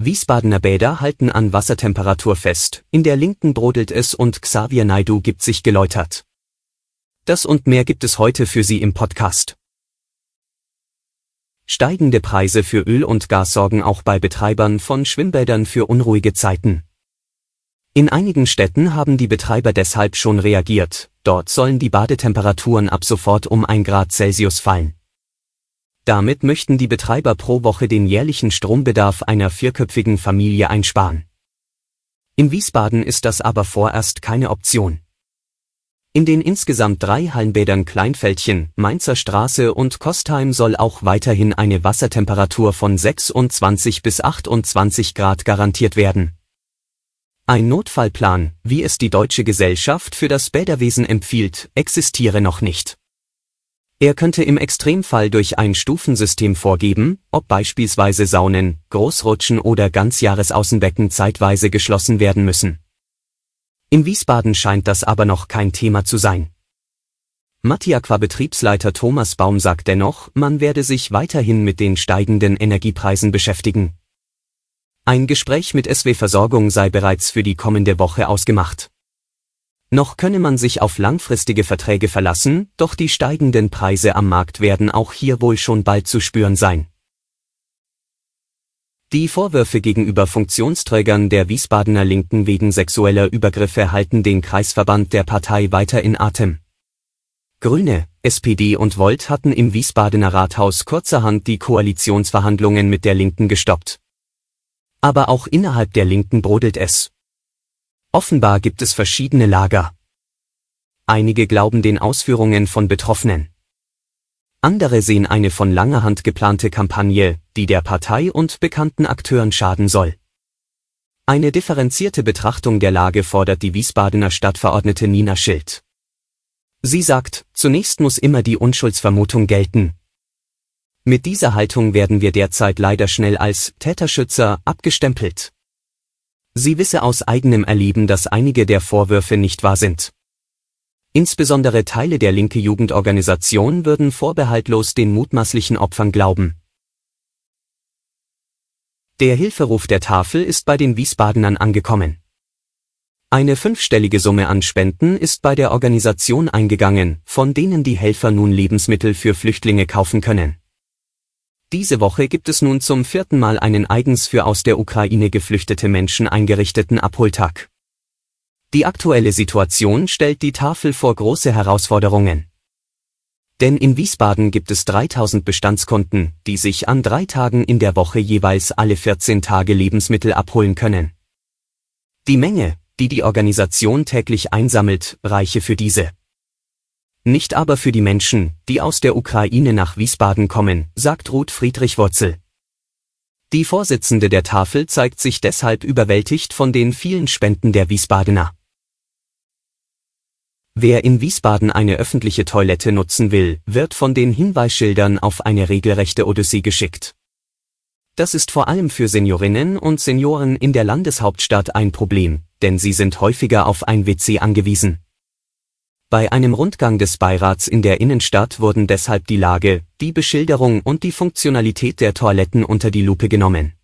Wiesbadener Bäder halten an Wassertemperatur fest, in der Linken brodelt es und Xavier Naidu gibt sich geläutert. Das und mehr gibt es heute für Sie im Podcast. Steigende Preise für Öl und Gas sorgen auch bei Betreibern von Schwimmbädern für unruhige Zeiten. In einigen Städten haben die Betreiber deshalb schon reagiert, dort sollen die Badetemperaturen ab sofort um ein Grad Celsius fallen. Damit möchten die Betreiber pro Woche den jährlichen Strombedarf einer vierköpfigen Familie einsparen. In Wiesbaden ist das aber vorerst keine Option. In den insgesamt drei Hallenbädern Kleinfeldchen, Mainzer Straße und Kostheim soll auch weiterhin eine Wassertemperatur von 26 bis 28 Grad garantiert werden. Ein Notfallplan, wie es die Deutsche Gesellschaft für das Bäderwesen empfiehlt, existiere noch nicht. Er könnte im Extremfall durch ein Stufensystem vorgeben, ob beispielsweise Saunen, Großrutschen oder Ganzjahresaußenbecken zeitweise geschlossen werden müssen. In Wiesbaden scheint das aber noch kein Thema zu sein. Mattiaqua-Betriebsleiter Thomas Baum sagt dennoch, man werde sich weiterhin mit den steigenden Energiepreisen beschäftigen. Ein Gespräch mit SW Versorgung sei bereits für die kommende Woche ausgemacht. Noch könne man sich auf langfristige Verträge verlassen, doch die steigenden Preise am Markt werden auch hier wohl schon bald zu spüren sein. Die Vorwürfe gegenüber Funktionsträgern der Wiesbadener Linken wegen sexueller Übergriffe halten den Kreisverband der Partei weiter in Atem. Grüne, SPD und Volt hatten im Wiesbadener Rathaus kurzerhand die Koalitionsverhandlungen mit der Linken gestoppt. Aber auch innerhalb der Linken brodelt es. Offenbar gibt es verschiedene Lager. Einige glauben den Ausführungen von Betroffenen. Andere sehen eine von langer Hand geplante Kampagne, die der Partei und bekannten Akteuren schaden soll. Eine differenzierte Betrachtung der Lage fordert die Wiesbadener Stadtverordnete Nina Schild. Sie sagt, zunächst muss immer die Unschuldsvermutung gelten. Mit dieser Haltung werden wir derzeit leider schnell als Täterschützer abgestempelt. Sie wisse aus eigenem Erleben, dass einige der Vorwürfe nicht wahr sind. Insbesondere Teile der linke Jugendorganisation würden vorbehaltlos den mutmaßlichen Opfern glauben. Der Hilferuf der Tafel ist bei den Wiesbadenern angekommen. Eine fünfstellige Summe an Spenden ist bei der Organisation eingegangen, von denen die Helfer nun Lebensmittel für Flüchtlinge kaufen können. Diese Woche gibt es nun zum vierten Mal einen eigens für aus der Ukraine geflüchtete Menschen eingerichteten Abholtag. Die aktuelle Situation stellt die Tafel vor große Herausforderungen. Denn in Wiesbaden gibt es 3000 Bestandskunden, die sich an drei Tagen in der Woche jeweils alle 14 Tage Lebensmittel abholen können. Die Menge, die die Organisation täglich einsammelt, reiche für diese nicht aber für die Menschen, die aus der Ukraine nach Wiesbaden kommen, sagt Ruth Friedrich Wurzel. Die Vorsitzende der Tafel zeigt sich deshalb überwältigt von den vielen Spenden der Wiesbadener. Wer in Wiesbaden eine öffentliche Toilette nutzen will, wird von den Hinweisschildern auf eine regelrechte Odyssee geschickt. Das ist vor allem für Seniorinnen und Senioren in der Landeshauptstadt ein Problem, denn sie sind häufiger auf ein WC angewiesen. Bei einem Rundgang des Beirats in der Innenstadt wurden deshalb die Lage, die Beschilderung und die Funktionalität der Toiletten unter die Lupe genommen.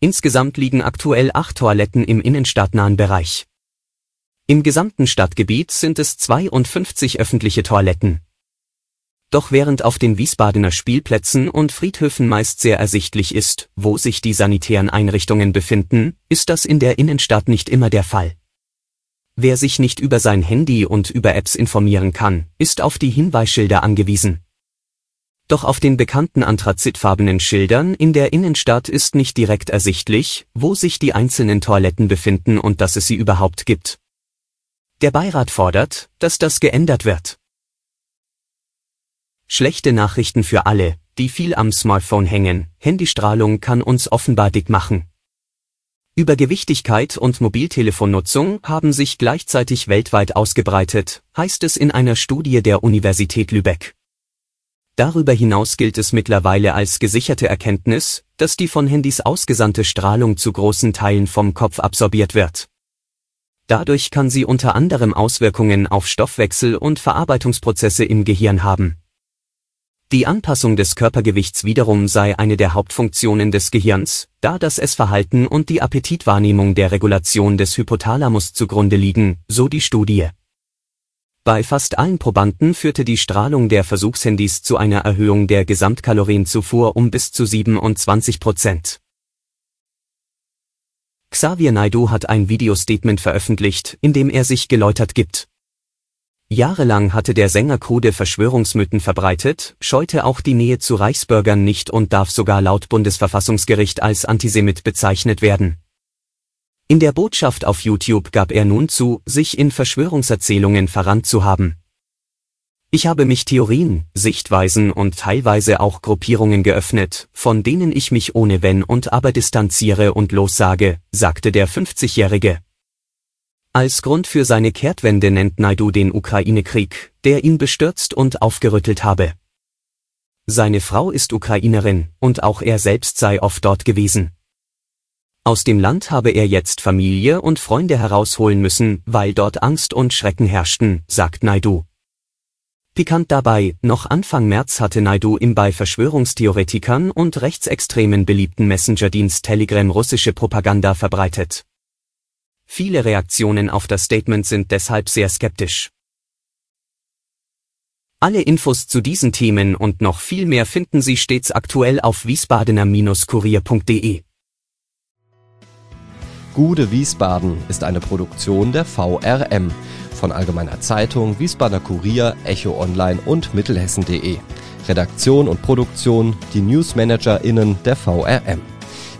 Insgesamt liegen aktuell acht Toiletten im innenstadtnahen Bereich. Im gesamten Stadtgebiet sind es 52 öffentliche Toiletten. Doch während auf den Wiesbadener Spielplätzen und Friedhöfen meist sehr ersichtlich ist, wo sich die sanitären Einrichtungen befinden, ist das in der Innenstadt nicht immer der Fall. Wer sich nicht über sein Handy und über Apps informieren kann, ist auf die Hinweisschilder angewiesen. Doch auf den bekannten anthrazitfarbenen Schildern in der Innenstadt ist nicht direkt ersichtlich, wo sich die einzelnen Toiletten befinden und dass es sie überhaupt gibt. Der Beirat fordert, dass das geändert wird. Schlechte Nachrichten für alle, die viel am Smartphone hängen, Handystrahlung kann uns offenbar dick machen. Übergewichtigkeit und Mobiltelefonnutzung haben sich gleichzeitig weltweit ausgebreitet, heißt es in einer Studie der Universität Lübeck. Darüber hinaus gilt es mittlerweile als gesicherte Erkenntnis, dass die von Handys ausgesandte Strahlung zu großen Teilen vom Kopf absorbiert wird. Dadurch kann sie unter anderem Auswirkungen auf Stoffwechsel und Verarbeitungsprozesse im Gehirn haben. Die Anpassung des Körpergewichts wiederum sei eine der Hauptfunktionen des Gehirns, da das Essverhalten und die Appetitwahrnehmung der Regulation des Hypothalamus zugrunde liegen, so die Studie. Bei fast allen Probanden führte die Strahlung der Versuchshandys zu einer Erhöhung der Gesamtkalorienzufuhr um bis zu 27 Prozent. Xavier Naidu hat ein Videostatement veröffentlicht, in dem er sich geläutert gibt. Jahrelang hatte der Sänger krude Verschwörungsmythen verbreitet, scheute auch die Nähe zu Reichsbürgern nicht und darf sogar laut Bundesverfassungsgericht als Antisemit bezeichnet werden. In der Botschaft auf YouTube gab er nun zu, sich in Verschwörungserzählungen verrannt zu haben. Ich habe mich Theorien, Sichtweisen und teilweise auch Gruppierungen geöffnet, von denen ich mich ohne Wenn und Aber distanziere und lossage, sagte der 50-Jährige. Als Grund für seine Kehrtwende nennt Naidu den Ukraine-Krieg, der ihn bestürzt und aufgerüttelt habe. Seine Frau ist Ukrainerin, und auch er selbst sei oft dort gewesen. Aus dem Land habe er jetzt Familie und Freunde herausholen müssen, weil dort Angst und Schrecken herrschten, sagt Naidu. Pikant dabei, noch Anfang März hatte Naidu im bei Verschwörungstheoretikern und Rechtsextremen beliebten Messenger-Dienst Telegram russische Propaganda verbreitet. Viele Reaktionen auf das Statement sind deshalb sehr skeptisch. Alle Infos zu diesen Themen und noch viel mehr finden Sie stets aktuell auf wiesbadener-kurier.de. Gude Wiesbaden ist eine Produktion der VRM von Allgemeiner Zeitung, Wiesbadener Kurier, Echo Online und Mittelhessen.de. Redaktion und Produktion die NewsmanagerInnen der VRM.